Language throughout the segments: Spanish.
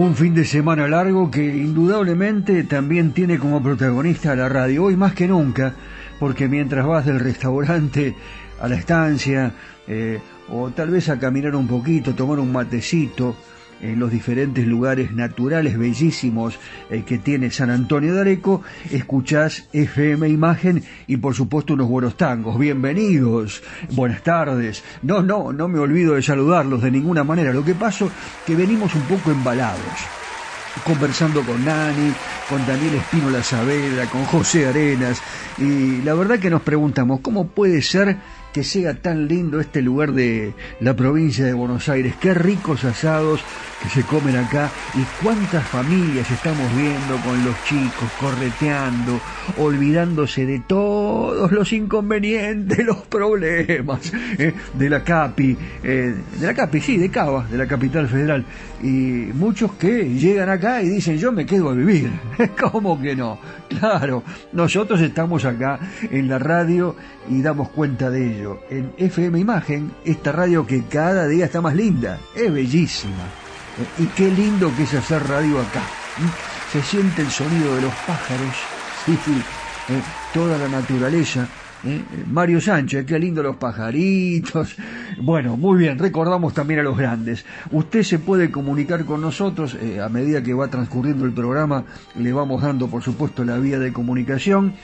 Un fin de semana largo que indudablemente también tiene como protagonista la radio. Hoy más que nunca porque mientras vas del restaurante a la estancia, eh, o tal vez a caminar un poquito, tomar un matecito, en los diferentes lugares naturales bellísimos eh, que tiene San Antonio de Areco, escuchás FM Imagen y por supuesto unos buenos tangos. Bienvenidos, buenas tardes. No, no, no me olvido de saludarlos de ninguna manera. Lo que pasa que venimos un poco embalados conversando con Nani, con Daniel Espino La Saavedra, con José Arenas, y la verdad que nos preguntamos, ¿cómo puede ser que sea tan lindo este lugar de la provincia de Buenos Aires? Qué ricos asados, que se comen acá y cuántas familias estamos viendo con los chicos correteando, olvidándose de todos los inconvenientes, los problemas eh, de la CAPI, eh, de la CAPI, sí, de Cava, de la capital federal. Y muchos que llegan acá y dicen, yo me quedo a vivir. ¿Cómo que no? Claro, nosotros estamos acá en la radio y damos cuenta de ello. En FM Imagen, esta radio que cada día está más linda, es bellísima. Y qué lindo que es hacer radio acá. Se siente el sonido de los pájaros, sí, eh, toda la naturaleza. ¿eh? Mario Sánchez, qué lindo los pajaritos. Bueno, muy bien, recordamos también a los grandes. Usted se puede comunicar con nosotros eh, a medida que va transcurriendo el programa, le vamos dando por supuesto la vía de comunicación.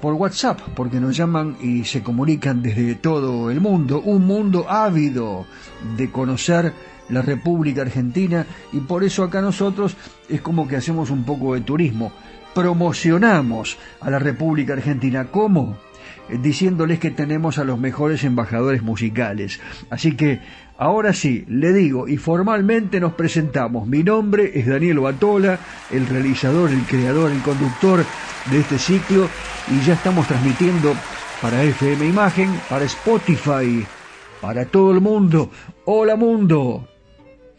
por WhatsApp, porque nos llaman y se comunican desde todo el mundo, un mundo ávido de conocer la República Argentina y por eso acá nosotros es como que hacemos un poco de turismo, promocionamos a la República Argentina. ¿Cómo? Eh, diciéndoles que tenemos a los mejores embajadores musicales. Así que ahora sí, le digo y formalmente nos presentamos. Mi nombre es Daniel Batola, el realizador, el creador, el conductor de este ciclo y ya estamos transmitiendo para FM Imagen, para Spotify, para todo el mundo. Hola mundo.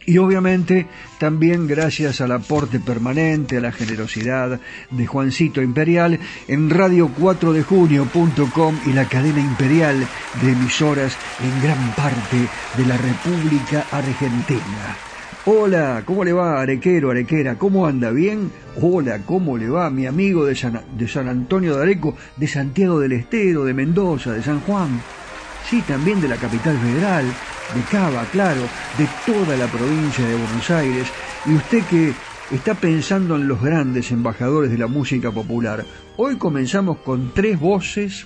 Y obviamente también gracias al aporte permanente, a la generosidad de Juancito Imperial en radio4dejunio.com y la cadena imperial de emisoras en gran parte de la República Argentina. Hola, ¿cómo le va, Arequero, Arequera? ¿Cómo anda? ¿Bien? Hola, ¿cómo le va, mi amigo de de San Antonio de Areco, de Santiago del Estero, de Mendoza, de San Juan? Sí, también de la capital federal, de Cava, claro, de toda la provincia de Buenos Aires, y usted que está pensando en los grandes embajadores de la música popular, hoy comenzamos con tres voces,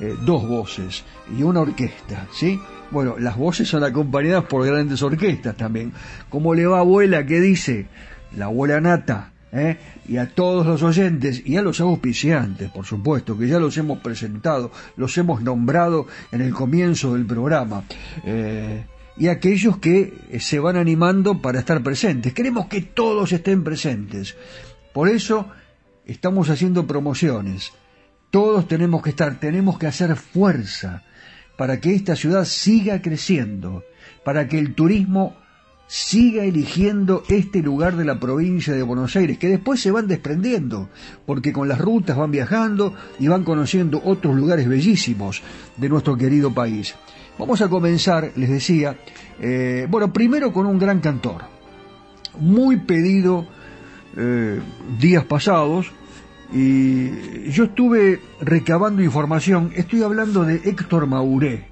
eh, dos voces y una orquesta, ¿sí? Bueno, las voces son acompañadas por grandes orquestas también. ¿Cómo le va abuela? ¿Qué dice? La abuela Nata, ¿eh? y a todos los oyentes y a los auspiciantes, por supuesto, que ya los hemos presentado, los hemos nombrado en el comienzo del programa, eh, y aquellos que se van animando para estar presentes. Queremos que todos estén presentes. Por eso estamos haciendo promociones. Todos tenemos que estar, tenemos que hacer fuerza para que esta ciudad siga creciendo, para que el turismo siga eligiendo este lugar de la provincia de Buenos Aires, que después se van desprendiendo, porque con las rutas van viajando y van conociendo otros lugares bellísimos de nuestro querido país. Vamos a comenzar, les decía, eh, bueno, primero con un gran cantor, muy pedido eh, días pasados, y yo estuve recabando información, estoy hablando de Héctor Mauré.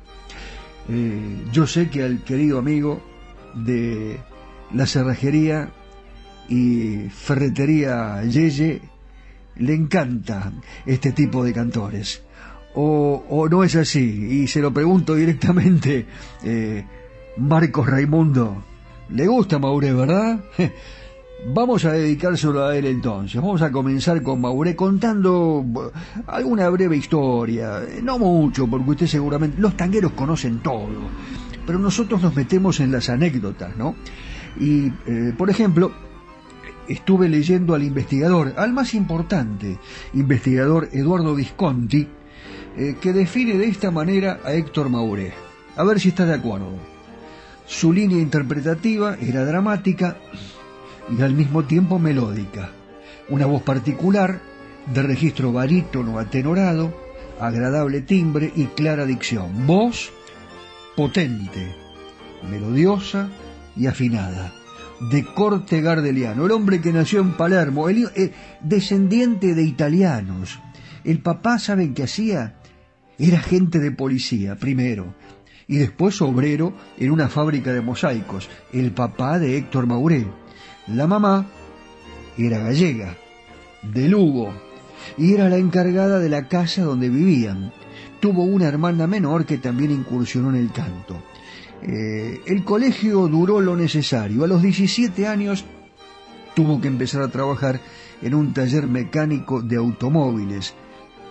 Eh, yo sé que al querido amigo de la cerrajería y ferretería Yeye le encanta este tipo de cantores. O, no es así, y se lo pregunto directamente, eh, Marcos Raimundo, ¿le gusta Mauré, verdad? Vamos a dedicárselo a él entonces. Vamos a comenzar con Mauré contando alguna breve historia. No mucho, porque usted seguramente... Los tangueros conocen todo pero nosotros nos metemos en las anécdotas, ¿no? Y, eh, por ejemplo, estuve leyendo al investigador, al más importante, investigador Eduardo Visconti, eh, que define de esta manera a Héctor Mauré. A ver si está de acuerdo. Su línea interpretativa era dramática y al mismo tiempo melódica. Una voz particular, de registro barítono atenorado, agradable timbre y clara dicción. Voz potente, melodiosa y afinada, de corte gardeliano, el hombre que nació en Palermo, eh, descendiente de italianos, El papá, ¿saben qué hacía? Era agente de policía, primero, y después obrero en una fábrica de mosaicos, el papá de Héctor Mauré. La mamá era gallega, de Lugo, y era la encargada de la casa donde vivían. Tuvo una hermana menor que también incursionó en el canto. Eh, el colegio duró lo necesario. A los 17 años tuvo que empezar a trabajar en un taller mecánico de automóviles.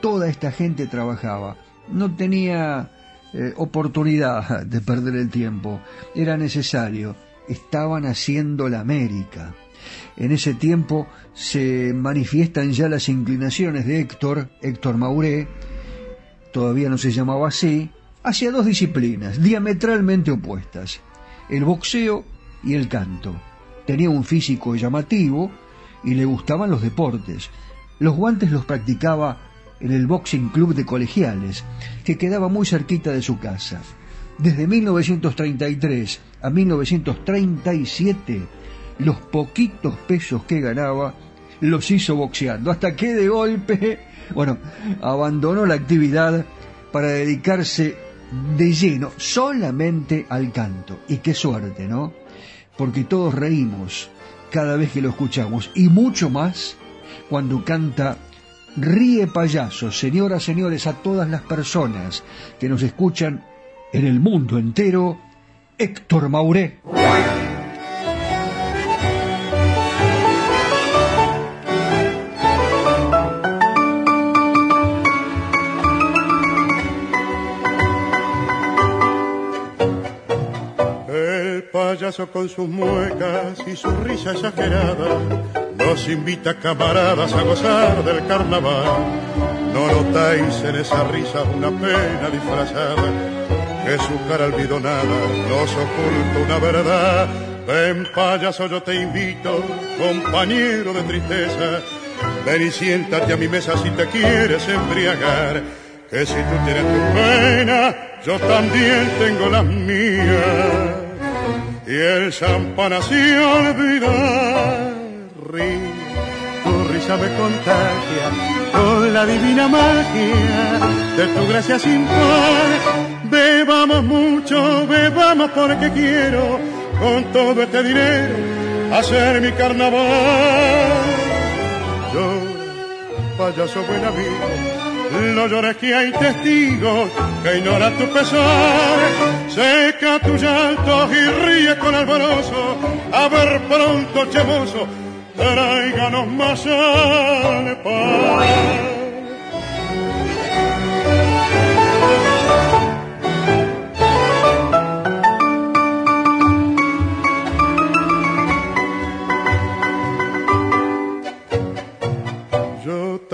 Toda esta gente trabajaba. No tenía eh, oportunidad de perder el tiempo. Era necesario. Estaban haciendo la América. En ese tiempo se manifiestan ya las inclinaciones de Héctor, Héctor Mauré, todavía no se llamaba así, hacia dos disciplinas diametralmente opuestas, el boxeo y el canto. Tenía un físico llamativo y le gustaban los deportes. Los guantes los practicaba en el Boxing Club de Colegiales, que quedaba muy cerquita de su casa. Desde 1933 a 1937, los poquitos pesos que ganaba los hizo boxeando, hasta que de golpe, bueno, abandonó la actividad para dedicarse de lleno solamente al canto. Y qué suerte, ¿no? Porque todos reímos cada vez que lo escuchamos y mucho más cuando canta Ríe payaso, señoras, señores, a todas las personas que nos escuchan en el mundo entero, Héctor Mauré. Con sus muecas y su risa exagerada nos invita camaradas a gozar del carnaval. No notáis en esa risa una pena disfrazada, que su cara almidonada nos oculta una verdad. Ven payaso, yo te invito, compañero de tristeza, ven y siéntate a mi mesa si te quieres embriagar, que si tú tienes tu pena, yo también tengo las mías y el champán así olvidar. tu risa me contagia con la divina magia de tu gracia sin par. Bebamos mucho, bebamos porque quiero con todo este dinero hacer mi carnaval. Yo, payaso buen amigo, no llores que hay testigos que ignoran tu pesar. Seca tu llanto y ríe con alborozo. A ver pronto, chemoso, tráiganos más al.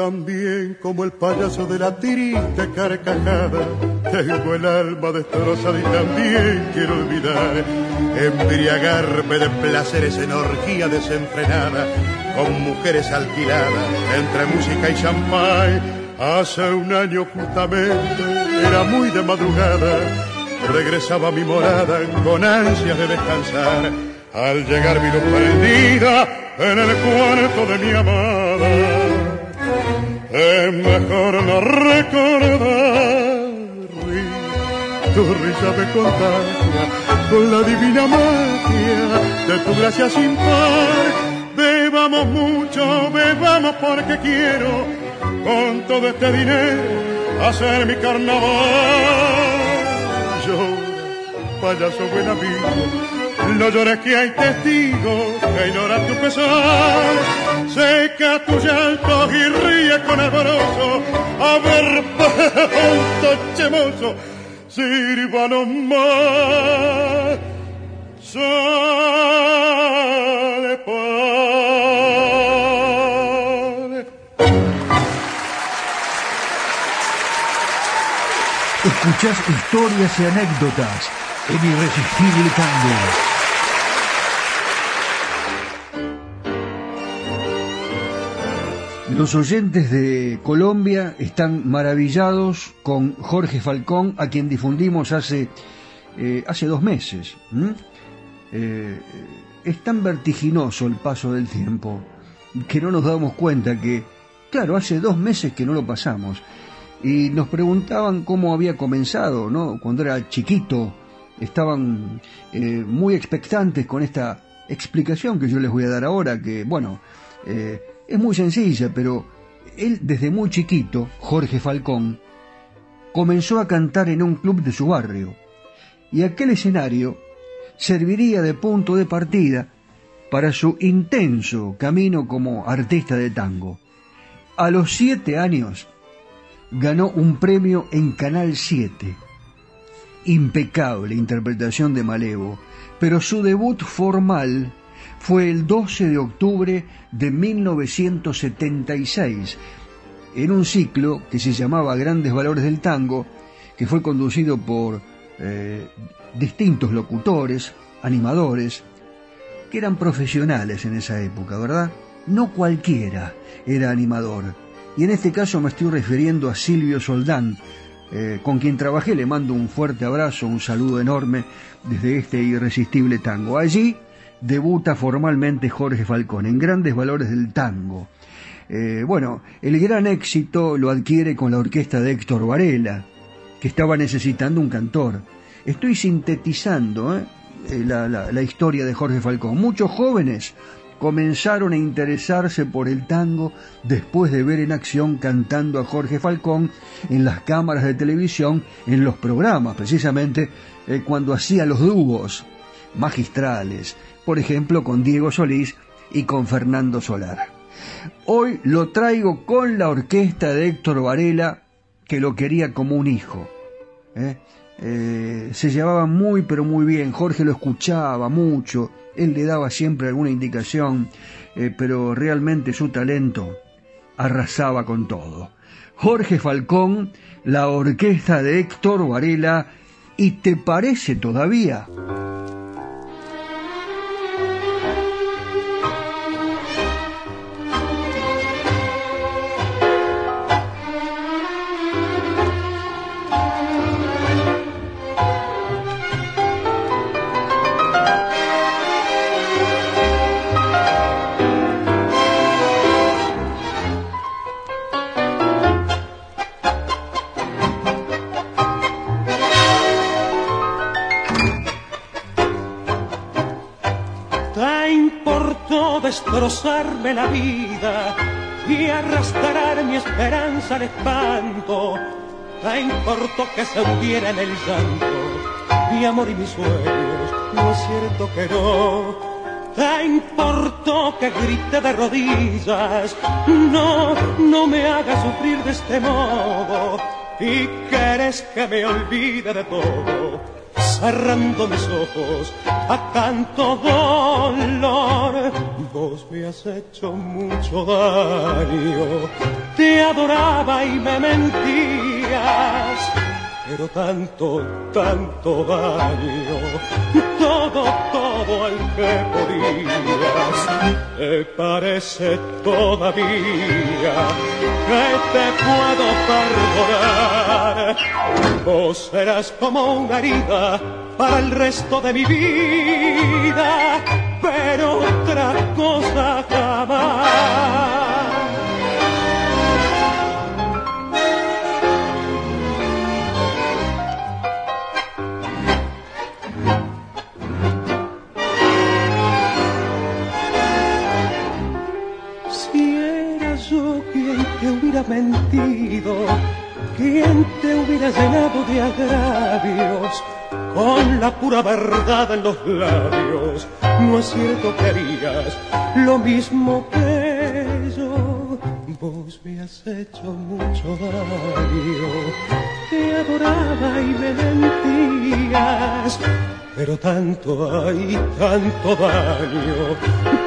También como el payaso de la tirita carcajada. Tengo el alma destrozada y también quiero olvidar, embriagarme de placeres en orgía desenfrenada, con mujeres alquiladas entre música y champán. Hace un año justamente, era muy de madrugada, regresaba a mi morada con ansias de descansar. Al llegar mi luz perdida en el cuarto de mi amada es mejor no recordar. Tu risa me contagia con la divina magia de tu gracia sin par. Bebamos mucho, bebamos porque quiero con todo este dinero hacer mi carnaval. Yo, payaso buen amigo, no llores que hay testigos que ignoran tu pesar. Seca tu llanto y ríe con alborozo. A ver, pronto, chemoso, sírvanos más. Sale pan. Escuchás historias y anécdotas en Irresistible Tango. Los oyentes de Colombia están maravillados con Jorge Falcón, a quien difundimos hace, eh, hace dos meses. Eh, es tan vertiginoso el paso del tiempo que no nos damos cuenta que, claro, hace dos meses que no lo pasamos. Y nos preguntaban cómo había comenzado, ¿no? Cuando era chiquito, estaban eh, muy expectantes con esta explicación que yo les voy a dar ahora, que, bueno, eh, es muy sencilla, pero él desde muy chiquito, Jorge Falcón, comenzó a cantar en un club de su barrio. Y aquel escenario serviría de punto de partida para su intenso camino como artista de tango. A los siete años ganó un premio en Canal 7. Impecable interpretación de Malevo, pero su debut formal fue el 12 de octubre de 1976, en un ciclo que se llamaba Grandes Valores del Tango, que fue conducido por eh, distintos locutores, animadores, que eran profesionales en esa época, ¿verdad? No cualquiera era animador. Y en este caso me estoy refiriendo a Silvio Soldán, eh, con quien trabajé. Le mando un fuerte abrazo, un saludo enorme desde este irresistible tango. Allí debuta formalmente Jorge Falcón en Grandes Valores del Tango. Eh, bueno, el gran éxito lo adquiere con la orquesta de Héctor Varela, que estaba necesitando un cantor. Estoy sintetizando ¿eh? Eh, la, historia de Jorge Falcón. Muchos jóvenes comenzaron a interesarse por el tango después de ver en acción cantando a Jorge Falcón en las cámaras de televisión, en los programas, precisamente eh, cuando hacía los dúos magistrales, por ejemplo con Diego Solís y con Fernando Solar. Hoy lo traigo con la orquesta de Héctor Varela, que lo quería como un hijo. ¿eh? Eh, se llevaba muy pero muy bien, Jorge lo escuchaba mucho, él le daba siempre alguna indicación, eh, pero realmente su talento arrasaba con todo. Jorge Falcón, la orquesta de Héctor Varela, ¿y te parece todavía? Destrozarme la vida y arrastrar mi esperanza al espanto. ¿Te importó que se hundiera en el llanto mi amor y mis sueños? No es cierto que no. ¿Te importó que grite de rodillas? No, no me hagas sufrir de este modo. ¿Y quieres que me olvide de todo? cerrando mis ojos a tanto dolor. Vos me has hecho mucho daño, te adoraba y me mentías, pero tanto, tanto daño, todo, todo el que podías. ¿Te parece todavía que te puedo perdonar? Vos serás como una herida para el resto de mi vida, pero cosa jamás. Si era yo quien te hubiera mentido, quien te hubiera llenado de agravios con la pura verdad en los labios. No es cierto que harías lo mismo que yo. Vos me has hecho mucho daño, te adoraba y me mentías pero tanto hay, tanto daño,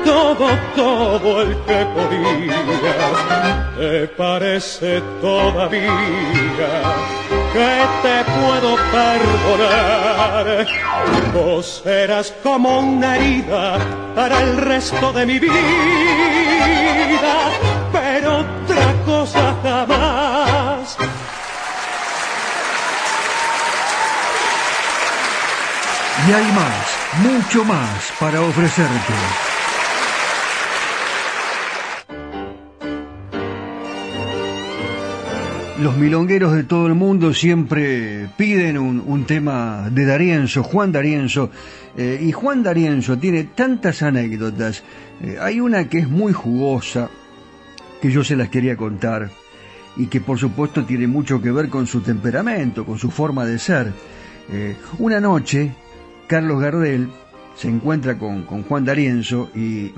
todo, todo el que podías, te parece todavía que te puedo perdonar. Vos eras como una herida para el resto de mi vida, pero otra cosa jamás Y hay más, mucho más para ofrecerte. Los milongueros de todo el mundo siempre piden un, tema de Darienzo, Juan Darienzo, eh, y Juan Darienzo tiene tantas anécdotas. Eh, hay una que es muy jugosa, que yo se las quería contar, y que por supuesto tiene mucho que ver con su temperamento, con su forma de ser. Eh, una noche, Carlos Gardel se encuentra con, Juan Darienzo y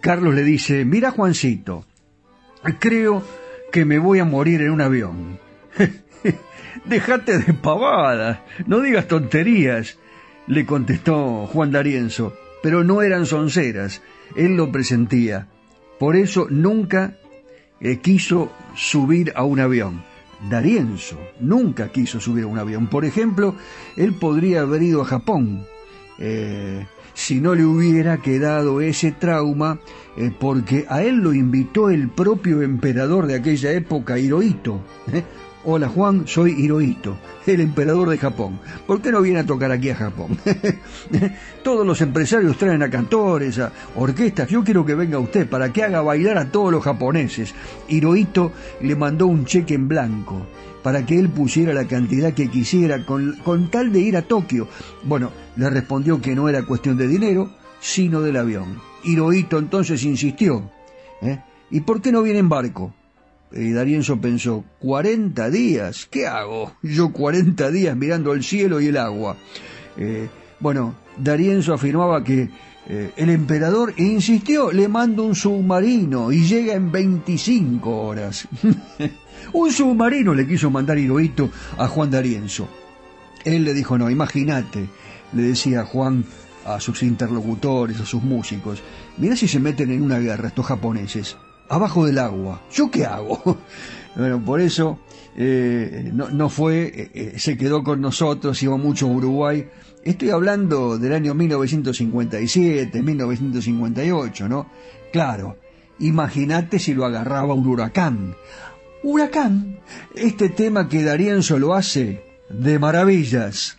Carlos le dice, mira Juancito, creo que me voy a morir en un avión. Déjate de pavadas, no digas tonterías, le contestó Juan D'Arienzo, pero no eran sonceras, él lo presentía. Por eso nunca eh, quiso subir a un avión. D'Arienzo nunca quiso subir a un avión. Por ejemplo, él podría haber ido a Japón, eh, si no le hubiera quedado ese trauma, eh, porque a él lo invitó el propio emperador de aquella época, Hirohito. ¿eh? Hola Juan, soy Hirohito, el emperador de Japón. ¿Por qué no viene a tocar aquí a Japón? todos los empresarios traen a cantores, a orquestas. Yo quiero que venga usted para que haga bailar a todos los japoneses. Hirohito le mandó un cheque en blanco para que él pusiera la cantidad que quisiera con, con tal de ir a Tokio. Bueno, le respondió que no era cuestión de dinero, sino del avión. Hirohito entonces insistió. ¿eh? ¿Y por qué no viene en barco? Y Darienzo pensó, ¿cuarenta días? ¿Qué hago? Yo cuarenta días mirando el cielo y el agua. Eh, bueno, Darienzo afirmaba que eh, el emperador insistió, le mando un submarino y llega en 25 horas. un submarino le quiso mandar Hirohito a Juan Darienzo. Él le dijo, no, imagínate, le decía Juan a sus interlocutores, a sus músicos, mira si se meten en una guerra estos japoneses, abajo del agua, ¿yo qué hago? bueno, por eso eh, no, fue, eh, eh, se quedó con nosotros, iba mucho a Uruguay. Estoy hablando del año 1957, 1958, ¿no? Claro, imagínate si lo agarraba un huracán. Huracán, este tema que Darían solo hace de maravillas.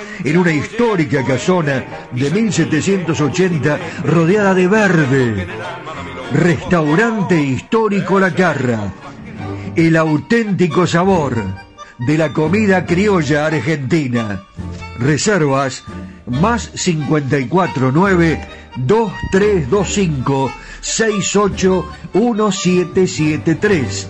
en una histórica casona de 1780 rodeada de verde. Restaurante histórico La Carra. El auténtico sabor de la comida criolla argentina. Reservas más 549 2325 681773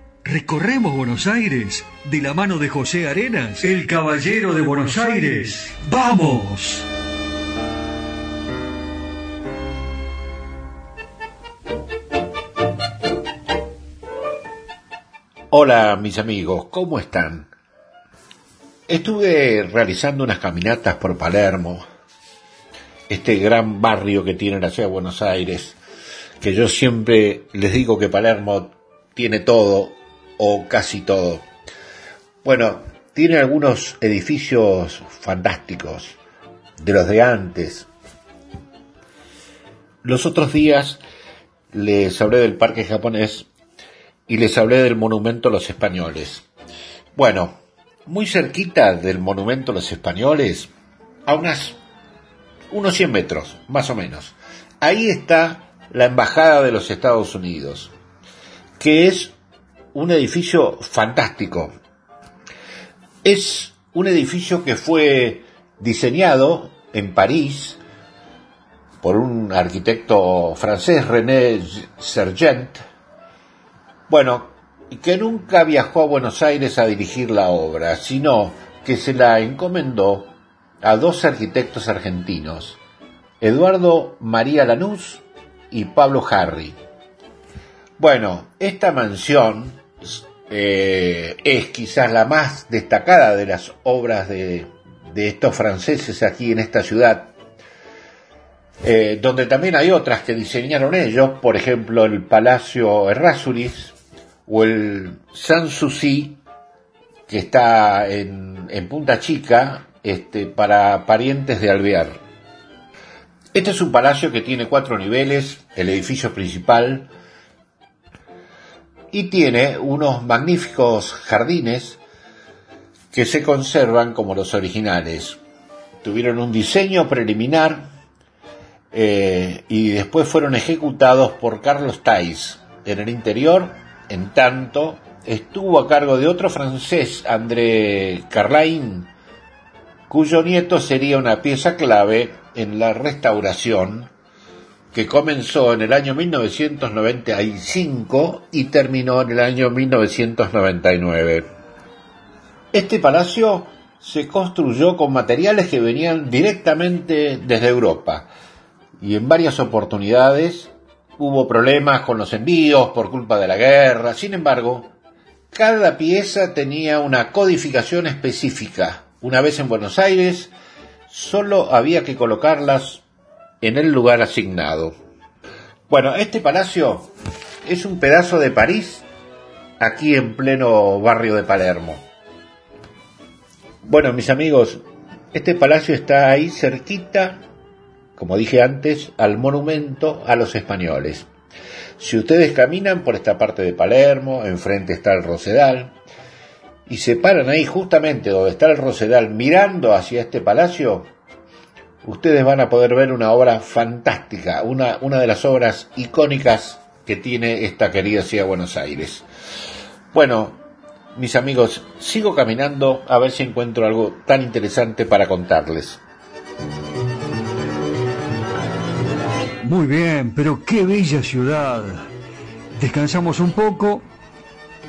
recorremos Buenos Aires de la mano de José Arenas, el caballero de Buenos Aires. ¡Vamos! Hola mis amigos, ¿cómo están? Estuve realizando unas caminatas por Palermo, este gran barrio que tiene la ciudad de Buenos Aires, que yo siempre les digo que Palermo tiene todo o casi todo. Bueno, tiene algunos edificios fantásticos, de los de antes. Los otros días les hablé del parque japonés y les hablé del monumento a los españoles. Bueno, muy cerquita del monumento a los españoles, a unas unos 100 metros, más o menos. Ahí está la Embajada de los Estados Unidos, que es un edificio fantástico. Es un edificio que fue diseñado en París por un arquitecto francés, René Sergent, bueno, que nunca viajó a Buenos Aires a dirigir la obra, sino que se la encomendó a dos arquitectos argentinos, Eduardo María Lanús y Pablo Harry. Bueno, esta mansión eh, es quizás la más destacada de las obras de, estos franceses aquí en esta ciudad, eh, donde también hay otras que diseñaron ellos, por ejemplo el Palacio Errázuriz o el Sanssouci, que está en, en Punta Chica, este, para parientes de Alvear. Este es un palacio que tiene cuatro niveles, el edificio principal, y tiene unos magníficos jardines que se conservan como los originales. Tuvieron un diseño preliminar eh, y después fueron ejecutados por Carlos Tais. En el interior, en tanto, estuvo a cargo de otro francés, André Carlain, cuyo nieto sería una pieza clave en la restauración que comenzó en el año 1995 y terminó en el año 1999. Este palacio se construyó con materiales que venían directamente desde Europa y en varias oportunidades hubo problemas con los envíos por culpa de la guerra. Sin embargo, cada pieza tenía una codificación específica una vez en Buenos Aires, solo había que colocarlas en el lugar asignado. Bueno, este palacio es un pedazo de París aquí en pleno barrio de Palermo. Bueno, mis amigos, este palacio está ahí cerquita, como dije antes, al monumento a los españoles. Si ustedes caminan por esta parte de Palermo, enfrente está el Rosedal, y se paran ahí justamente donde está el Rosedal mirando hacia este palacio, ustedes van a poder ver una obra fantástica, una, una de las obras icónicas que tiene esta querida ciudad de Buenos Aires. Bueno, mis amigos, sigo caminando a ver si encuentro algo tan interesante para contarles. Muy bien, pero qué bella ciudad. Descansamos un poco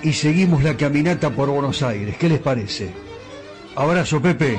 y seguimos la caminata por Buenos Aires. ¿Qué les parece? Abrazo, Pepe.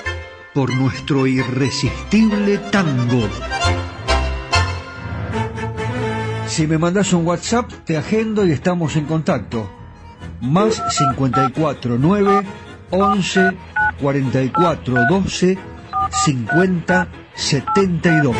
por nuestro irresistible tango. Si me mandas un WhatsApp, te agendo y estamos en contacto. Más 54 9 11 44 12 50 72.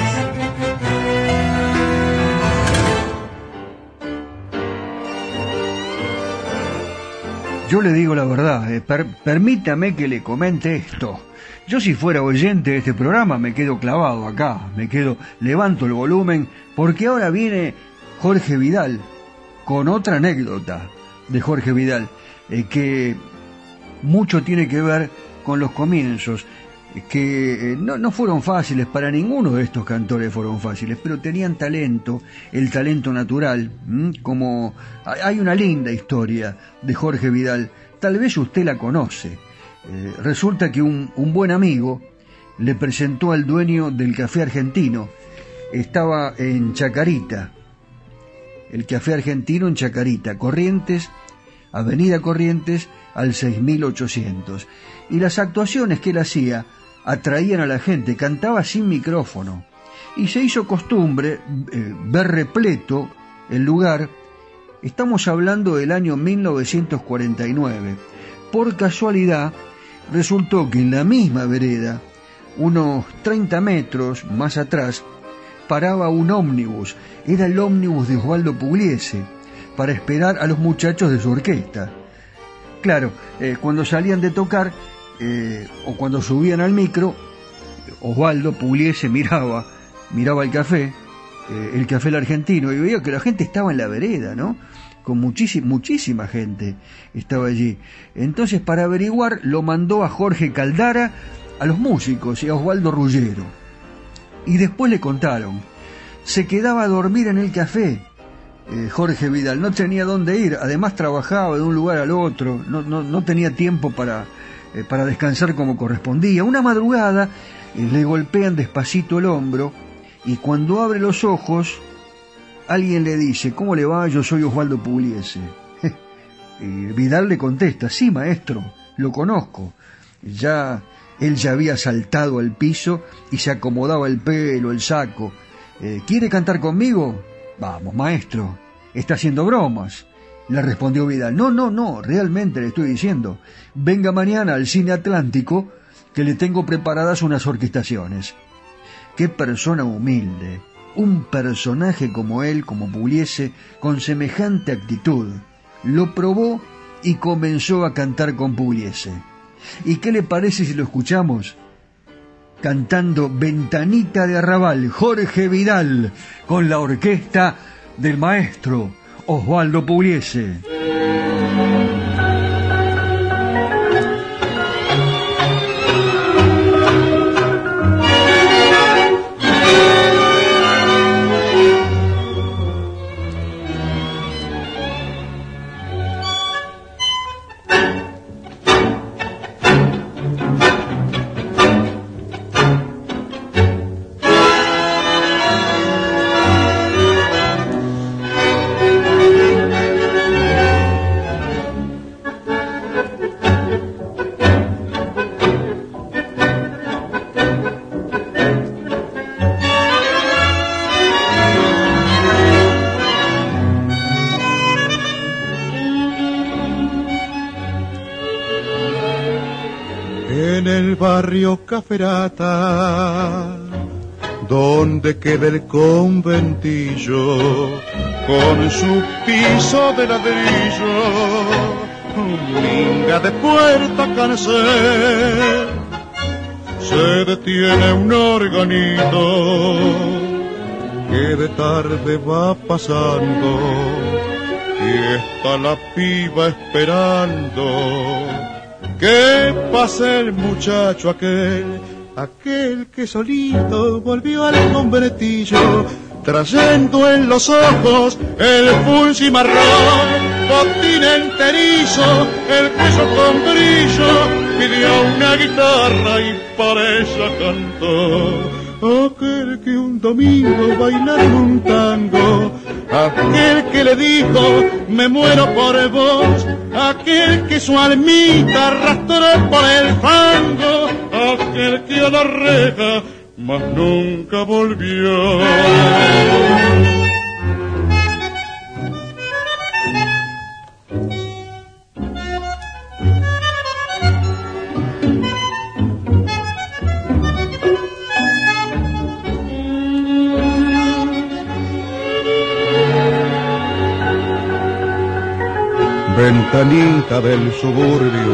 Yo le digo la verdad, eh, permítame que le comente esto. Yo si fuera oyente de este programa me quedo clavado acá, me quedo, levanto el volumen, porque ahora viene Jorge Vidal con otra anécdota de Jorge Vidal, eh, que mucho tiene que ver con los comienzos que eh, no, no, fueron fáciles, para ninguno de estos cantores fueron fáciles, pero tenían talento, el talento natural, como hay una linda historia de Jorge Vidal, tal vez usted la conoce. Eh, resulta que un, un buen amigo le presentó al dueño del café argentino, estaba en Chacarita, el café argentino en Chacarita, Corrientes, Avenida Corrientes al 6800. Y las actuaciones que él hacía atraían a la gente, cantaba sin micrófono, y se hizo costumbre eh, ver repleto el lugar. Estamos hablando del año 1949. Por casualidad, resultó que en la misma vereda, unos 30 metros más atrás, paraba un ómnibus. Era el ómnibus de Osvaldo Pugliese, para esperar a los muchachos de su orquesta. Claro, eh, cuando salían de tocar eh, o cuando subían al micro, Osvaldo Pugliese miraba, miraba el café, eh, el café el argentino, y veía que la gente estaba en la vereda, ¿no? Con muchísima, muchísima gente estaba allí. Entonces, para averiguar, lo mandó a Jorge Caldara, a los músicos y a Osvaldo Rullero. Y después le contaron, se quedaba a dormir en el café, eh, Jorge Vidal, no tenía dónde ir, además trabajaba de un lugar al otro, no, tenía tiempo para, eh, para descansar como correspondía. Una madrugada le golpean despacito el hombro y cuando abre los ojos, alguien le dice, ¿cómo le va? Yo soy Osvaldo Pugliese. Vidal le contesta, sí, maestro, lo conozco. Ya él ya había saltado al piso y se acomodaba el pelo, el saco. Eh, ¿Quiere cantar conmigo? Vamos, maestro, está haciendo bromas. Le respondió Vidal, no, no, no, realmente le estoy diciendo. Venga mañana al cine Atlántico que le tengo preparadas unas orquestaciones. Qué persona humilde, un personaje como él, como Puliese, con semejante actitud. Lo probó y comenzó a cantar con Pugliese. ¿Y qué le parece si lo escuchamos? Cantando Ventanita de Arrabal, Jorge Vidal, con la orquesta del maestro Osvaldo Pugliese. Caferata, donde queda el conventillo con su piso de ladrillo, minga de puerta cancel, se detiene un organito que de tarde va pasando y está la piba esperando que pase el muchacho aquel, aquel que solito volvió al convertillo, trayendo en los ojos el pulsi marrón, botín enterizo, el peso con brillo, pidió una guitarra y para ella cantó. Aquel que un domingo bailaron un tango, aquel que le dijo, me muero por vos, aquel que su almita arrastró por el fango, aquel que a la reja más nunca volvió. Ventanita del suburbio,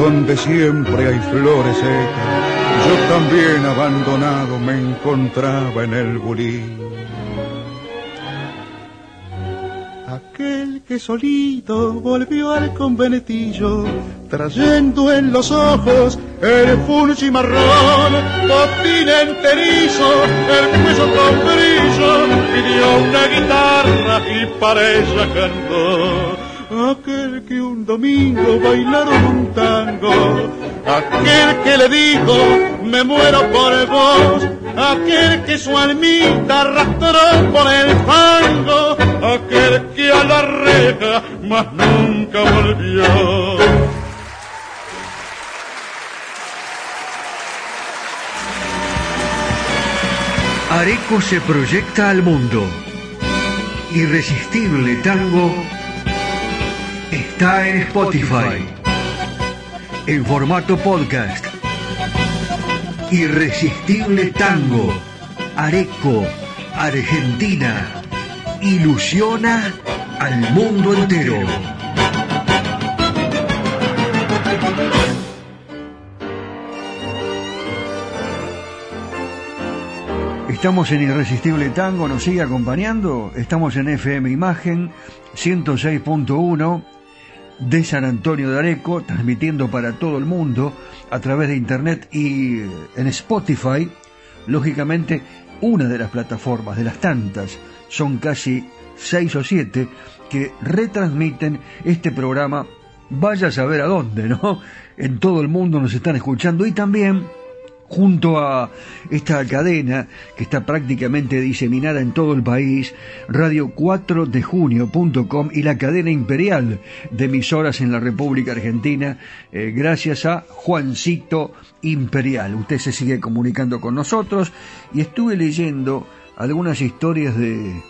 donde siempre hay flores secas, yo también abandonado me encontraba en el bulín. Aquel que solito volvió al conventillo, trayendo en los ojos el fulci marrón, botín enterizo, el hueso con brillo, pidió una guitarra y para ella cantó aquel que un domingo bailaron un tango, aquel que le dijo, me muero por vos, aquel que su almita arrastró por el fango, aquel que a la reja más nunca volvió. Areco se proyecta al mundo. Irresistible Tango está en Spotify. En formato podcast. Irresistible Tango. Areco, Argentina. Ilusiona al mundo entero. Estamos en Irresistible Tango, nos sigue acompañando. Estamos en FM Imagen 106.1 de San Antonio de Areco, transmitiendo para todo el mundo a través de internet y en Spotify. Lógicamente, una de las plataformas, de las tantas, son casi seis o siete que retransmiten este programa. Vaya a saber a dónde, ¿no? En todo el mundo nos están escuchando y también junto a esta cadena que está prácticamente diseminada en todo el país, radio 4 de junio.com y la cadena imperial de emisoras en la República Argentina, eh, gracias a Juancito Imperial. Usted se sigue comunicando con nosotros y estuve leyendo algunas historias de eh,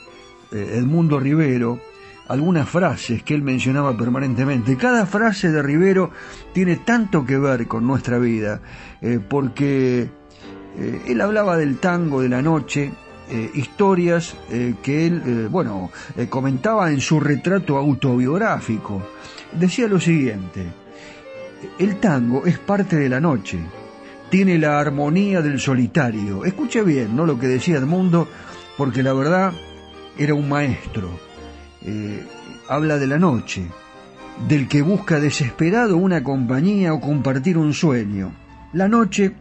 Edmundo Rivero, algunas frases que él mencionaba permanentemente. Cada frase de Rivero tiene tanto que ver con nuestra vida, eh, porque eh, él hablaba del tango de la noche, eh, historias que él, bueno, comentaba en su retrato autobiográfico. Decía lo siguiente, el tango es parte de la noche, tiene la armonía del solitario. Escuche bien, ¿no? Lo que decía Edmundo, porque la verdad era un maestro eh, habla de la noche, del que busca desesperado una compañía o compartir un sueño. La noche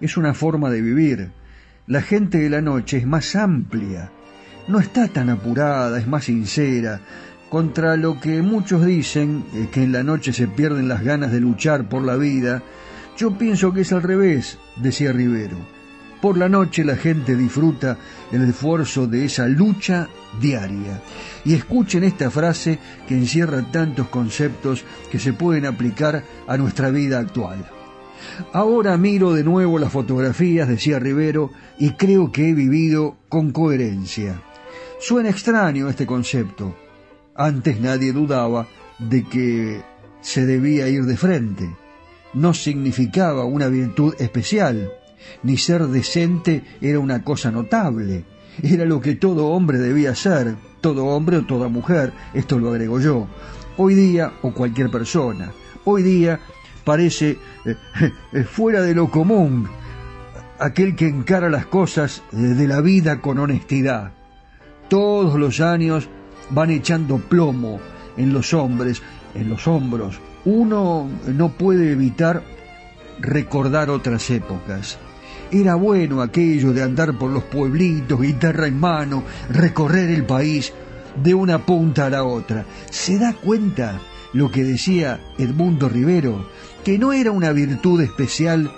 es una forma de vivir. La gente de la noche es más amplia, no está tan apurada, es más sincera, contra lo que muchos dicen, que en la noche se pierden las ganas de luchar por la vida, yo pienso que es al revés, decía Rivero. Por la noche la gente disfruta el esfuerzo de esa lucha diaria. Y escuchen esta frase que encierra tantos conceptos que se pueden aplicar a nuestra vida actual. Ahora miro de nuevo las fotografías, decía Rivero, y creo que he vivido con coherencia. Suena extraño este concepto. Antes nadie dudaba de que se debía ir de frente. No significaba una virtud especial, ni ser decente era una cosa notable era lo que todo hombre debía ser, todo hombre o toda mujer, esto lo agrego yo. Hoy día, o cualquier persona, hoy día parece eh, eh, fuera de lo común aquel que encara las cosas eh, de la vida con honestidad. Todos los años van echando plomo en los hombres, en los hombros. Uno no puede evitar recordar otras épocas. Era bueno aquello de andar por los pueblitos, guitarra en mano, recorrer el país de una punta a la otra. ¿Se da cuenta lo que decía Edmundo Rivero? Que no era una virtud especial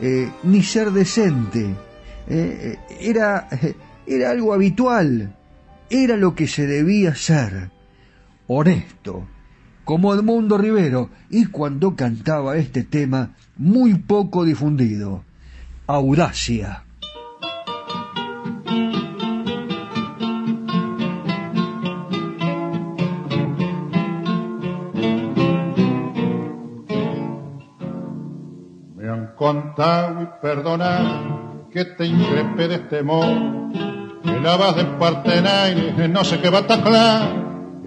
eh, ni ser decente. Eh, era, era algo habitual. Era lo que se debía ser. Honesto. Como Edmundo Rivero. Y cuando cantaba este tema muy poco difundido audacia. Me han contado y perdonado que te increpe de este modo, que la vas de aire, no sé qué va a claro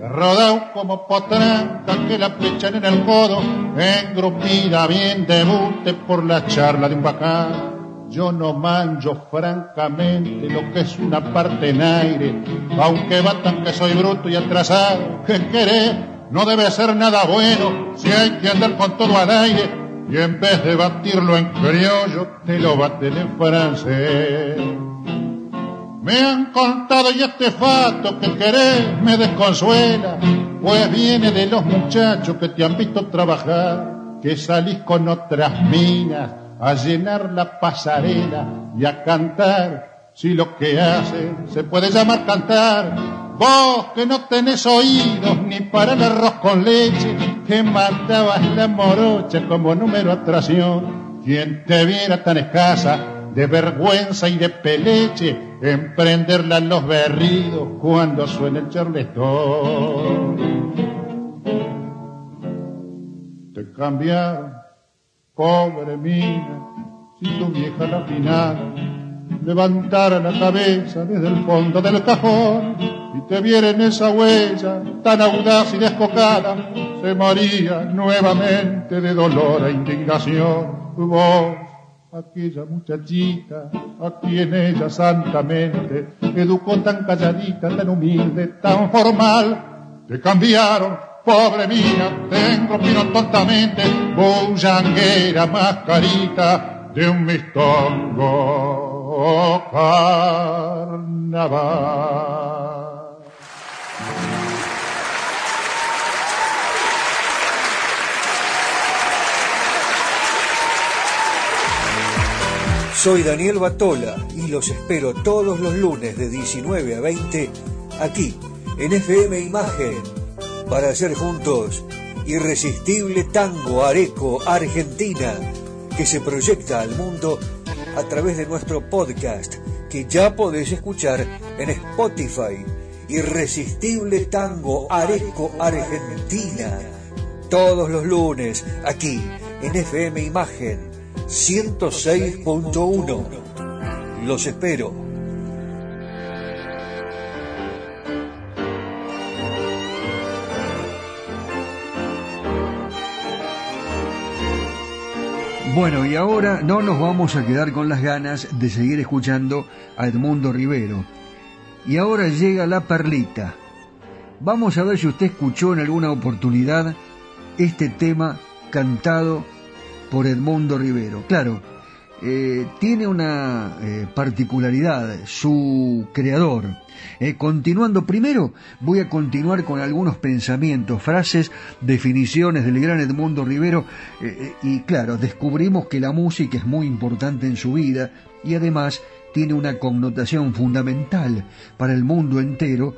rodado como potranca que la pechan en el codo, engrupida bien debute por la charla de un bacán. Yo no manjo francamente lo que es una parte en aire, aunque batan que soy bruto y atrasado, que querer no debe ser nada bueno si hay que andar con todo al aire y en vez de batirlo en criollo te lo baten en francés. Me han contado y este fato que querer me desconsuela, pues viene de los muchachos que te han visto trabajar, que salís con otras minas a llenar la pasarela y a cantar, si lo que hacen se puede llamar cantar. Vos que no tenés oídos ni para el arroz con leche, que matabas la morocha como número atracción, quien te viera tan escasa de vergüenza y de peleche, emprenderla en los berridos cuando suene el charletón. Te cambiaron, pobre mina, si tu vieja la final levantara la cabeza desde el fondo del cajón y te viera en esa huella tan audaz y descocada, se moría nuevamente de dolor e indignación. Vos, aquella muchachita a quien ella santamente educó tan calladita, tan humilde, tan formal, te cambiaron, pobre mía, tengo pino tontamente, bullanguera mascarita de un mistongo carnaval. Soy Daniel Batola y los espero todos los lunes de 19 a 20 aquí en FM Imagen para hacer juntos Irresistible Tango Areco Argentina que se proyecta al mundo a través de nuestro podcast que ya podés escuchar en Spotify. Irresistible Tango Areco Argentina. Todos los lunes aquí en FM Imagen 106.1. Los espero. Bueno, y ahora no nos vamos a quedar con las ganas de seguir escuchando a Edmundo Rivero. Y ahora llega la perlita. Vamos a ver si usted escuchó en alguna oportunidad este tema cantado por Edmundo Rivero. Claro, eh, tiene una eh, particularidad, su creador. Eh, continuando, primero voy a continuar con algunos pensamientos, frases, definiciones del gran Edmundo Rivero y claro, descubrimos que la música es muy importante en su vida y además tiene una connotación fundamental para el mundo entero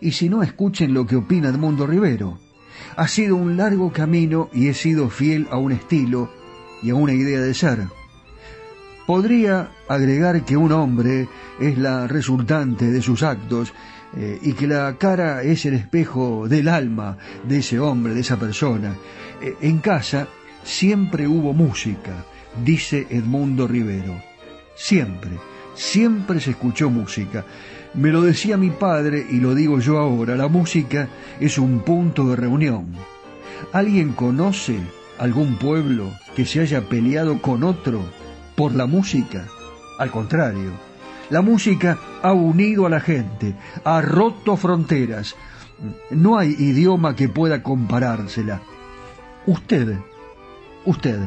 y si no escuchen lo que opina Edmundo Rivero. Ha sido un largo camino y he sido fiel a un estilo, y a una idea de ser. Podría agregar que un hombre es la resultante de sus actos eh, y que la cara es el espejo del alma de ese hombre, de esa persona. Eh, en casa siempre hubo música, dice Edmundo Rivero. Siempre, siempre se escuchó música. Me lo decía mi padre y lo digo yo ahora, la música es un punto de reunión. ¿Alguien conoce algún pueblo que se haya peleado con otro por la música. Al contrario, la música ha unido a la gente, ha roto fronteras. No hay idioma que pueda comparársela. Usted, usted,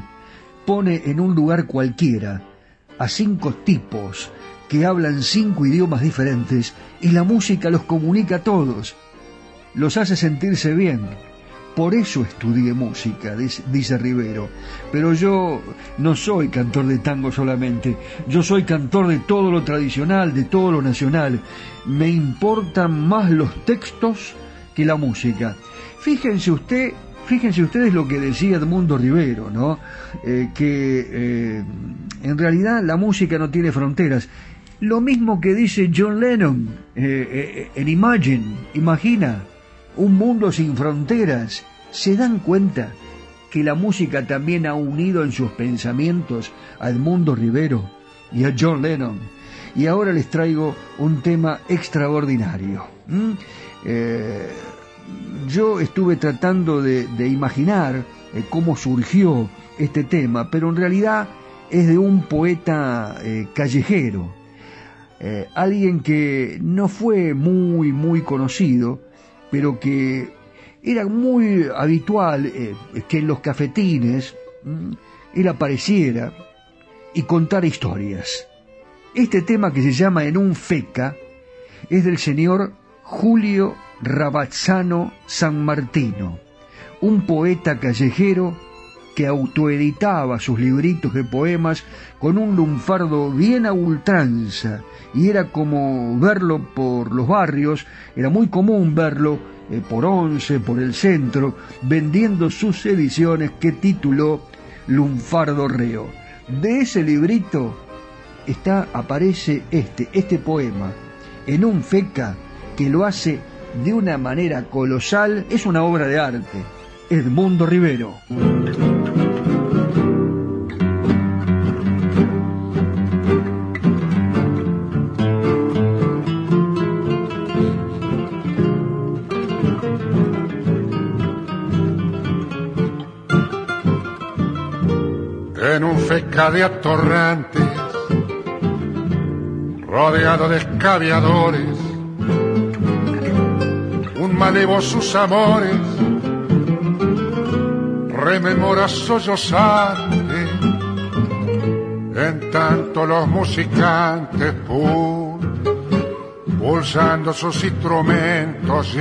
pone en un lugar cualquiera a cinco tipos que hablan cinco idiomas diferentes y la música los comunica a todos. Los hace sentirse bien, por eso estudié música, dice Rivero. Pero yo no soy cantor de tango solamente, yo soy cantor de todo lo tradicional, de todo lo nacional. Me importan más los textos que la música. Fíjense usted, fíjense ustedes lo que decía Edmundo Rivero, ¿no? Eh, que eh, en realidad la música no tiene fronteras. Lo mismo que dice John Lennon eh, en Imagine, imagina un mundo sin fronteras. ¿Se dan cuenta que la música también ha unido en sus pensamientos a Edmundo Rivero y a John Lennon? Y ahora les traigo un tema extraordinario. Eh, yo estuve tratando de, imaginar eh, cómo surgió este tema, pero en realidad es de un poeta eh, callejero, alguien que no fue muy, muy conocido, pero que era muy habitual eh, que en los cafetines mm, él apareciera y contara historias. Este tema que se llama En un feca es del señor Julio Rabazzano San Martino, un poeta callejero que autoeditaba sus libritos de poemas con un lunfardo bien a ultranza y era como verlo por los barrios, era muy común verlo eh, por once, por el centro, vendiendo sus ediciones que tituló Lunfardo Reo. De ese librito está, aparece este, este poema en un feca que lo hace de una manera colosal, es una obra de arte. Edmundo Rivero. en un feca de atorrantes, rodeado de escaviadores, un malevo sus amores, rememora sollozante, en tanto los musicantes pul, pulsando sus instrumentos,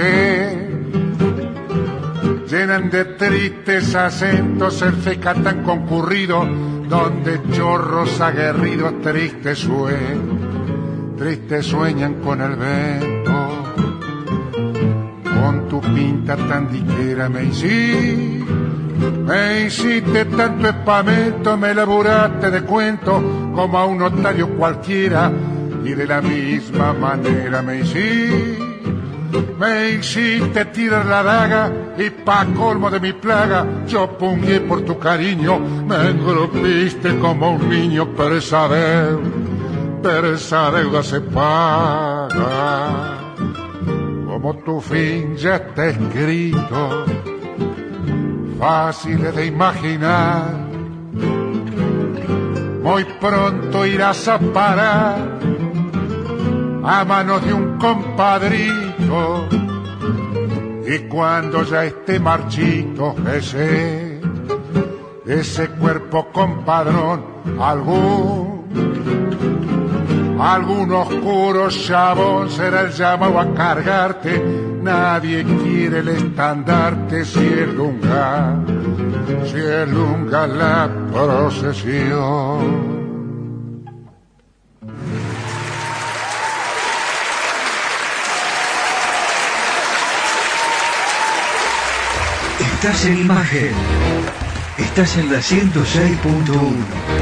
llenan de tristes acentos el feca tan concurrido, donde chorros aguerridos tristes sueñan, tristes sueñan con el vento. Con tu pinta tan diquera me hiciste, me hiciste tanto espamento, me laburaste de cuento como a un notario cualquiera, y de la misma manera me hiciste me hiciste tirar la daga y pa' colmo de mi plaga yo pungué por tu cariño, me engrupiste como un niño, pero esa deuda, pero esa deuda se paga. Como tu fin ya está escrito, fácil de imaginar, muy pronto irás a parar a manos de un compadrito. Y cuando ya esté marchito ese, ese cuerpo compadrón, algún, algún oscuro chabón será el llamado a cargarte. Nadie quiere el estandarte si es lunga, si es lunga la procesión. Estás en imagen. Estás en la 106.1.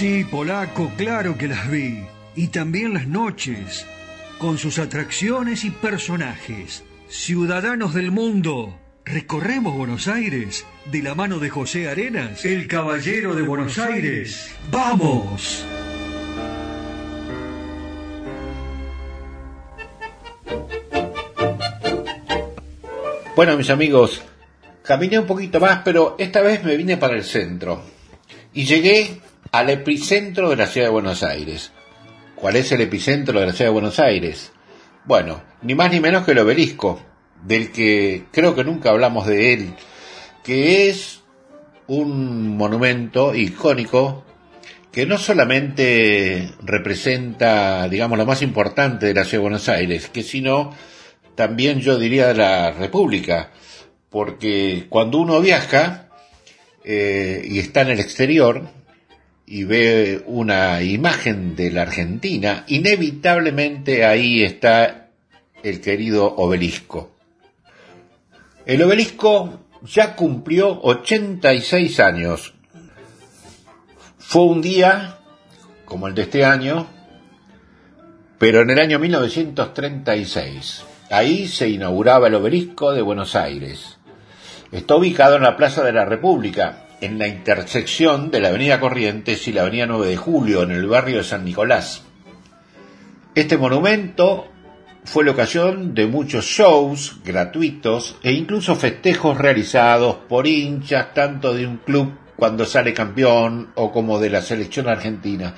Sí, polaco, claro que las vi. Y también las noches, con sus atracciones y personajes. Ciudadanos del mundo, recorremos Buenos Aires de la mano de José Arenas, el caballero de Buenos Aires. ¡Vamos! Bueno, mis amigos, caminé un poquito más, pero esta vez me vine para el centro. Y llegué al epicentro de la ciudad de Buenos Aires. ¿Cuál es el epicentro de la ciudad de Buenos Aires? Bueno, ni más ni menos que el obelisco, del que creo que nunca hablamos de él, que es un monumento icónico que no solamente representa, digamos, lo más importante de la ciudad de Buenos Aires, que sino también yo diría de la República, porque cuando uno viaja eh, y está en el exterior y ve una imagen de la Argentina, inevitablemente ahí está el querido obelisco. El obelisco ya cumplió 86 años. Fue un día como el de este año, pero en el año 1936. Ahí se inauguraba el obelisco de Buenos Aires. Está ubicado en la Plaza de la República, en la intersección de la Avenida Corrientes y la Avenida 9 de Julio, en el barrio de San Nicolás. Este monumento fue la ocasión de muchos shows gratuitos e incluso festejos realizados por hinchas tanto de un club cuando sale campeón o como de la selección argentina.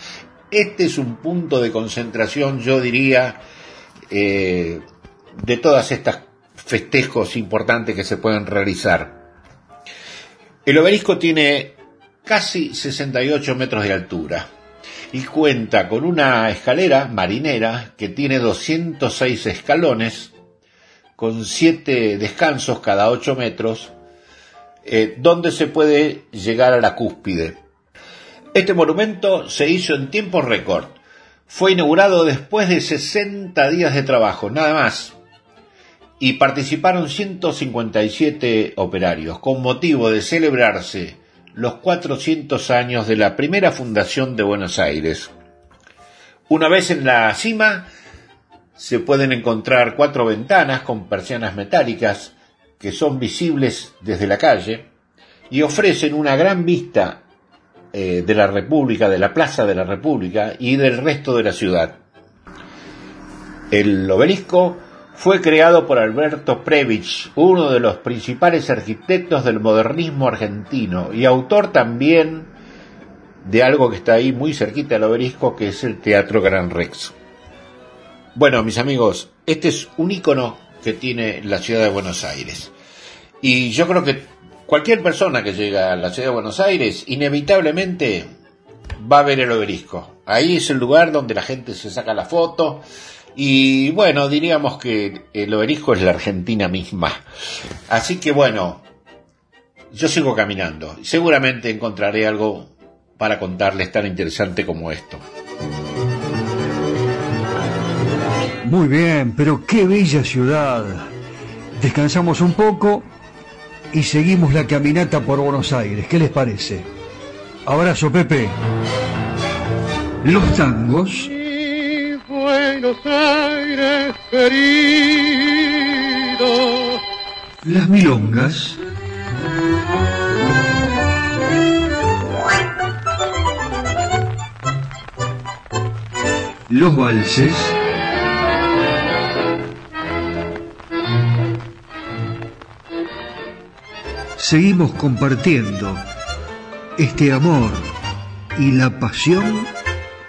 Este es un punto de concentración, yo diría, eh, de todas estas festejos importantes que se pueden realizar. El obelisco tiene casi 68 metros de altura y cuenta con una escalera marinera que tiene 206 escalones con 7 descansos cada 8 metros eh, donde se puede llegar a la cúspide. Este monumento se hizo en tiempo récord. Fue inaugurado después de 60 días de trabajo, nada más y participaron 157 operarios con motivo de celebrarse los 400 años de la primera fundación de Buenos Aires. Una vez en la cima se pueden encontrar cuatro ventanas con persianas metálicas que son visibles desde la calle y ofrecen una gran vista eh, de la República, de la Plaza de la República y del resto de la ciudad. El obelisco fue creado por Alberto Previch, uno de los principales arquitectos del modernismo argentino y autor también de algo que está ahí muy cerquita del obelisco, que es el Teatro Gran Rex. Bueno, mis amigos, este es un icono que tiene la ciudad de Buenos Aires. Y yo creo que cualquier persona que llega a la ciudad de Buenos Aires, inevitablemente va a ver el obelisco. Ahí es el lugar donde la gente se saca la foto, Y bueno, diríamos que el obelisco es la Argentina misma. Así que bueno, yo sigo caminando. Seguramente encontraré algo para contarles tan interesante como esto. Muy bien, pero qué bella ciudad. Descansamos un poco y seguimos la caminata por Buenos Aires. ¿Qué les parece? Abrazo, Pepe. Los tangos. Buenos Aires querido. Las milongas. Los valses. Seguimos compartiendo este amor y la pasión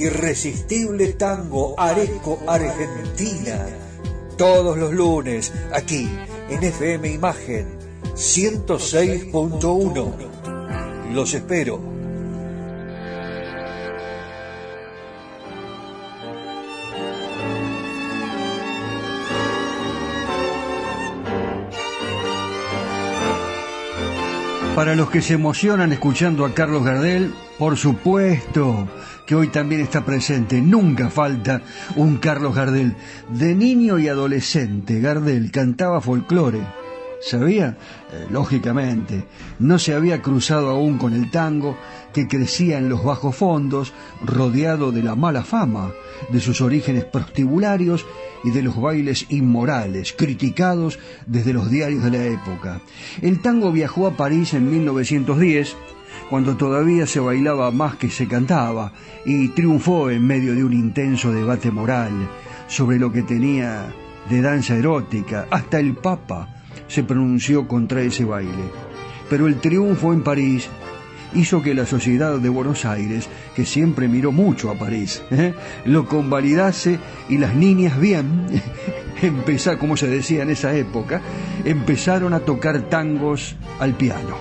Irresistible Tango Areco Argentina. Todos los lunes, aquí, en FM Imagen 106.1. Los espero. Para los que se emocionan escuchando a Carlos Gardel, por supuesto que hoy también está presente, nunca falta un Carlos Gardel. De niño y adolescente, Gardel cantaba folclore. ¿Sabía? Eh, lógicamente, no se había cruzado aún con el tango, que crecía en los bajos fondos, rodeado de la mala fama, de sus orígenes prostibularios y de los bailes inmorales, criticados desde los diarios de la época. El tango viajó a París en 1910, cuando todavía se bailaba más que se cantaba, y triunfó en medio de un intenso debate moral sobre lo que tenía de danza erótica. Hasta el Papa se pronunció contra ese baile. Pero el triunfo en París hizo que la sociedad de Buenos Aires, que siempre miró mucho a París, ¿eh? lo convalidase y las niñas bien, empezar, como se decía en esa época, empezaron a tocar tangos al piano.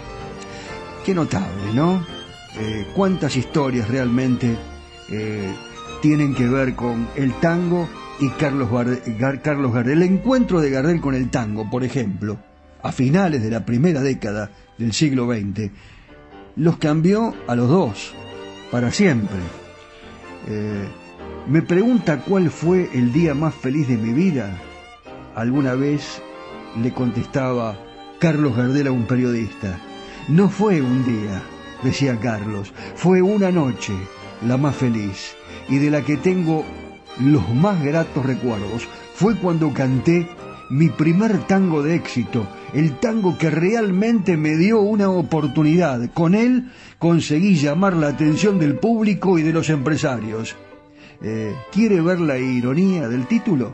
Qué notable, ¿no? Eh, cuántas historias realmente eh, tienen que ver con el tango y Carlos, Gardel. El encuentro de Gardel con el tango, por ejemplo, a finales de la primera década del siglo XX, los cambió a los dos, para siempre. Eh, me pregunta cuál fue el día más feliz de mi vida. Alguna vez le contestaba Carlos Gardel a un periodista. No fue un día, decía Carlos, fue una noche la más feliz y de la que tengo los más gratos recuerdos. Fue cuando canté mi primer tango de éxito, el tango que realmente me dio una oportunidad. Con él conseguí llamar la atención del público y de los empresarios. Eh, ¿Quiere ver la ironía del título?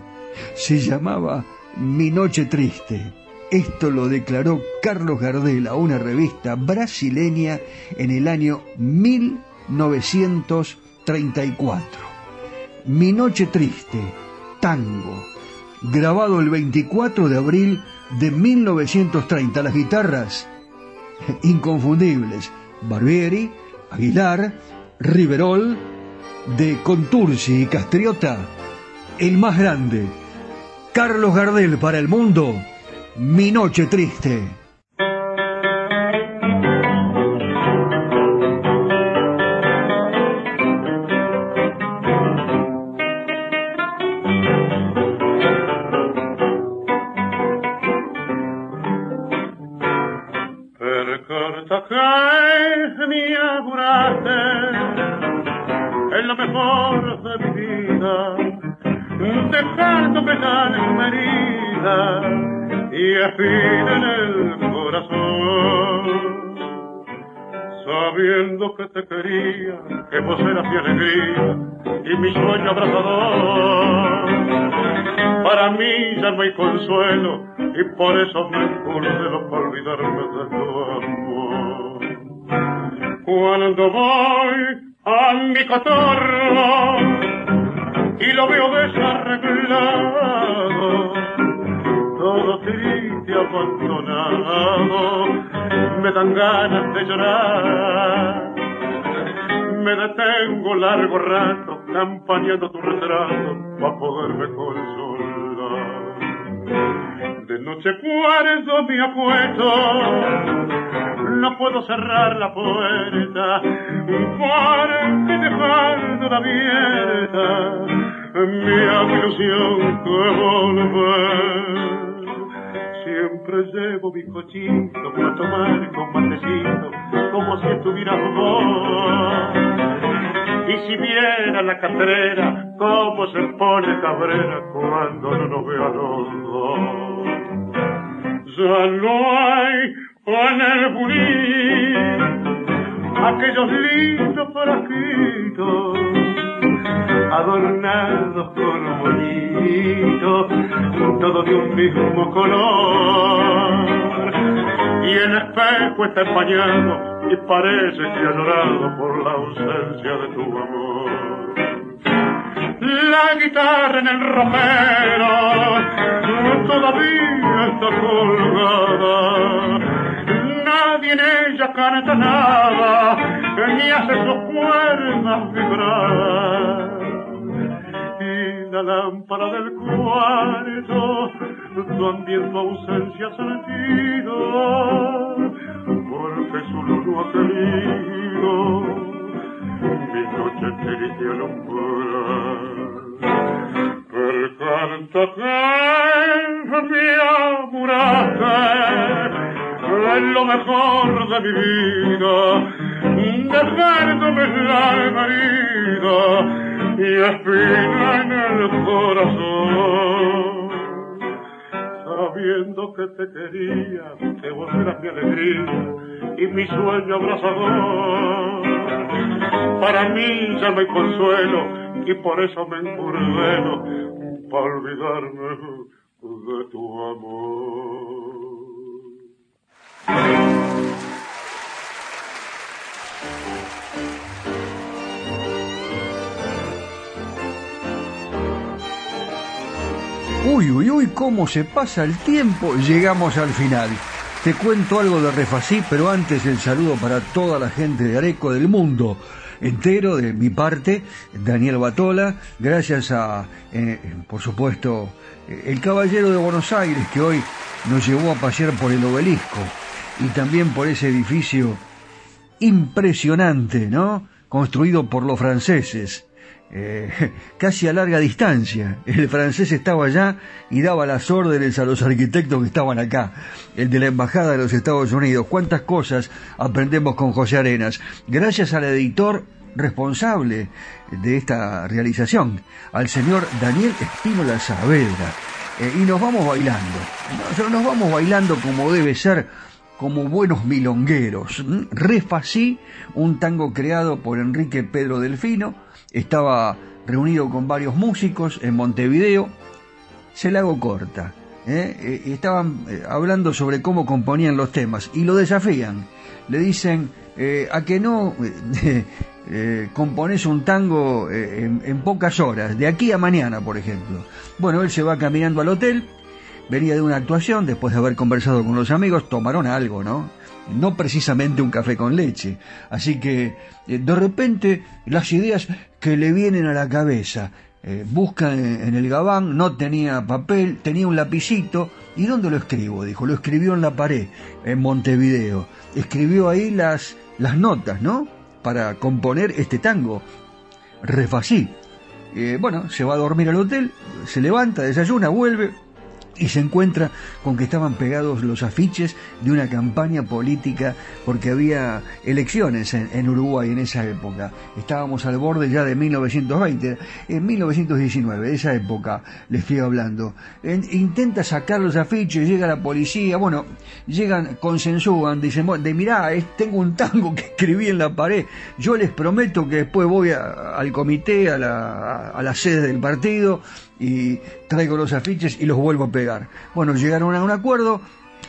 Se llamaba Mi Noche Triste. Esto lo declaró Carlos Gardel a una revista brasileña en el año 1934. Mi Noche Triste, tango grabado el 24 de abril de 1930. Las guitarras inconfundibles, Barbieri, Aguilar, Riverol, de Contursi y Castriota, el más grande, Carlos Gardel para el mundo, Mi Noche Triste. Fin en el corazón. Sabiendo que te quería, que vos eras mi alegría y mi sueño abrazador. para mí ya no hay consuelo y por eso me lo para olvidarme de tu amor. Cuando voy a mi cotorro y lo veo desarreglado, todo triste, abandonado, me dan ganas de llorar. Me detengo largo rato campañando tu retrato para poderme consolar. De noche cuarto mi acuesto, no puedo cerrar la puerta, porque dejando abierta mi ilusión que volver. Siempre llevo mi cochito para tomar con matecito, como si estuviera vos. Y si viera la catrera, cómo se pone cabrera cuando no nos ve a los dos. Ya no hay aquellos lindos parajitos adornados con bonitos, todos de un mismo color. Y el espejo está empañado y parece que ha llorado por la ausencia de tu amor. La guitarra en el romero todavía está colgada. Nadie en ella canta nada, ni hace sus cuerdas vibrar. Y la lámpara del cuarto también tu ausencia sentido porque su luz no ha querido. Mi noche triste alumbrar el canto que me amuraste es lo mejor de mi vida dejándome la herida y espina en el corazón. Sabiendo que te quería, te volverás mi alegría y mi sueño abrazador. Para mí ya no hay consuelo y por eso me encurdeno para olvidarme de tu amor. Uy, uy, uy, cómo se pasa el tiempo. Llegamos al final. Te cuento algo de Refasí, pero antes el saludo para toda la gente de Areco del mundo entero, de mi parte, Daniel Batola, gracias a, eh, por supuesto, eh, el Caballero de Buenos Aires, que hoy nos llevó a pasear por el obelisco, y también por ese edificio impresionante, ¿no? Construido por los franceses. Eh, casi a larga distancia. El francés estaba allá y daba las órdenes a los arquitectos que estaban acá. El de la Embajada de los Estados Unidos. Cuántas cosas aprendemos con José Arenas. Gracias al editor responsable de esta realización, al señor Daniel Espínola Saavedra. Eh, y nos vamos bailando. nos vamos bailando como debe ser como buenos milongueros. Refasí, un tango creado por Enrique Pedro Delfino, estaba reunido con varios músicos en Montevideo. Se la hago corta. ¿eh? Eh, estaban eh, hablando sobre cómo componían los temas y lo desafían. Le dicen, a que no compones un tango en, en pocas horas, de aquí a mañana, por ejemplo. Bueno, él se va caminando al hotel, venía de una actuación, después de haber conversado con los amigos, tomaron algo, ¿no? no precisamente un café con leche. Así que eh, de repente las ideas que le vienen a la cabeza, eh, busca en, el gabán, no tenía papel, tenía un lapicito, ¿y dónde lo escribo? Dijo, lo escribió en la pared, en Montevideo. Escribió ahí las, las notas, ¿no? Para componer este tango. Refasí. Eh, bueno, se va a dormir al hotel, se levanta, desayuna, vuelve, y se encuentra con que estaban pegados los afiches de una campaña política porque había elecciones en, Uruguay en esa época. Estábamos al borde ya de 1920, en 1919, de esa época le estoy hablando. intenta sacar los afiches, llega la policía, bueno, llegan, consensúan, dicen, de mirá, tengo un tango que escribí en la pared, yo les prometo que después voy al comité, a la, a la sede del partido, y traigo los afiches y los vuelvo a pegar. Bueno, llegaron a un acuerdo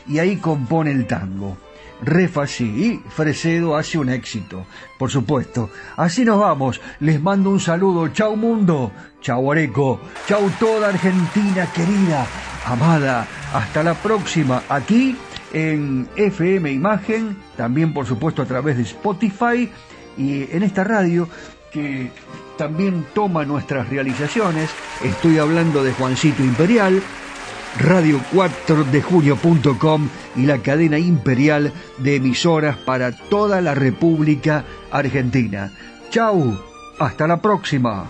y ahí compone el tango. Refa sí, y Fresedo hace un éxito, por supuesto. Así nos vamos, les mando un saludo, chau mundo, chau Areco, chau toda Argentina querida, amada, hasta la próxima, aquí en FM Imagen, también por supuesto a través de Spotify y en esta radio también toma nuestras realizaciones, estoy hablando de Juancito Imperial, radio4dejunio.com y la cadena imperial de emisoras para toda la República Argentina. Chau, hasta la próxima.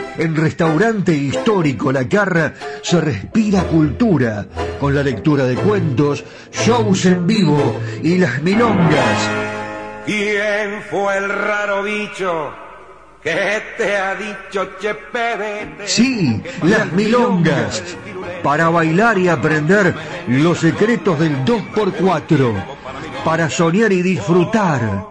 en Restaurante Histórico La Carra se respira cultura con la lectura de cuentos, shows en vivo y las milongas. ¿Quién fue el raro bicho que te ha dicho Chepe? Sí, las milongas. Para bailar y aprender los secretos del 2x4. Para soñar y disfrutar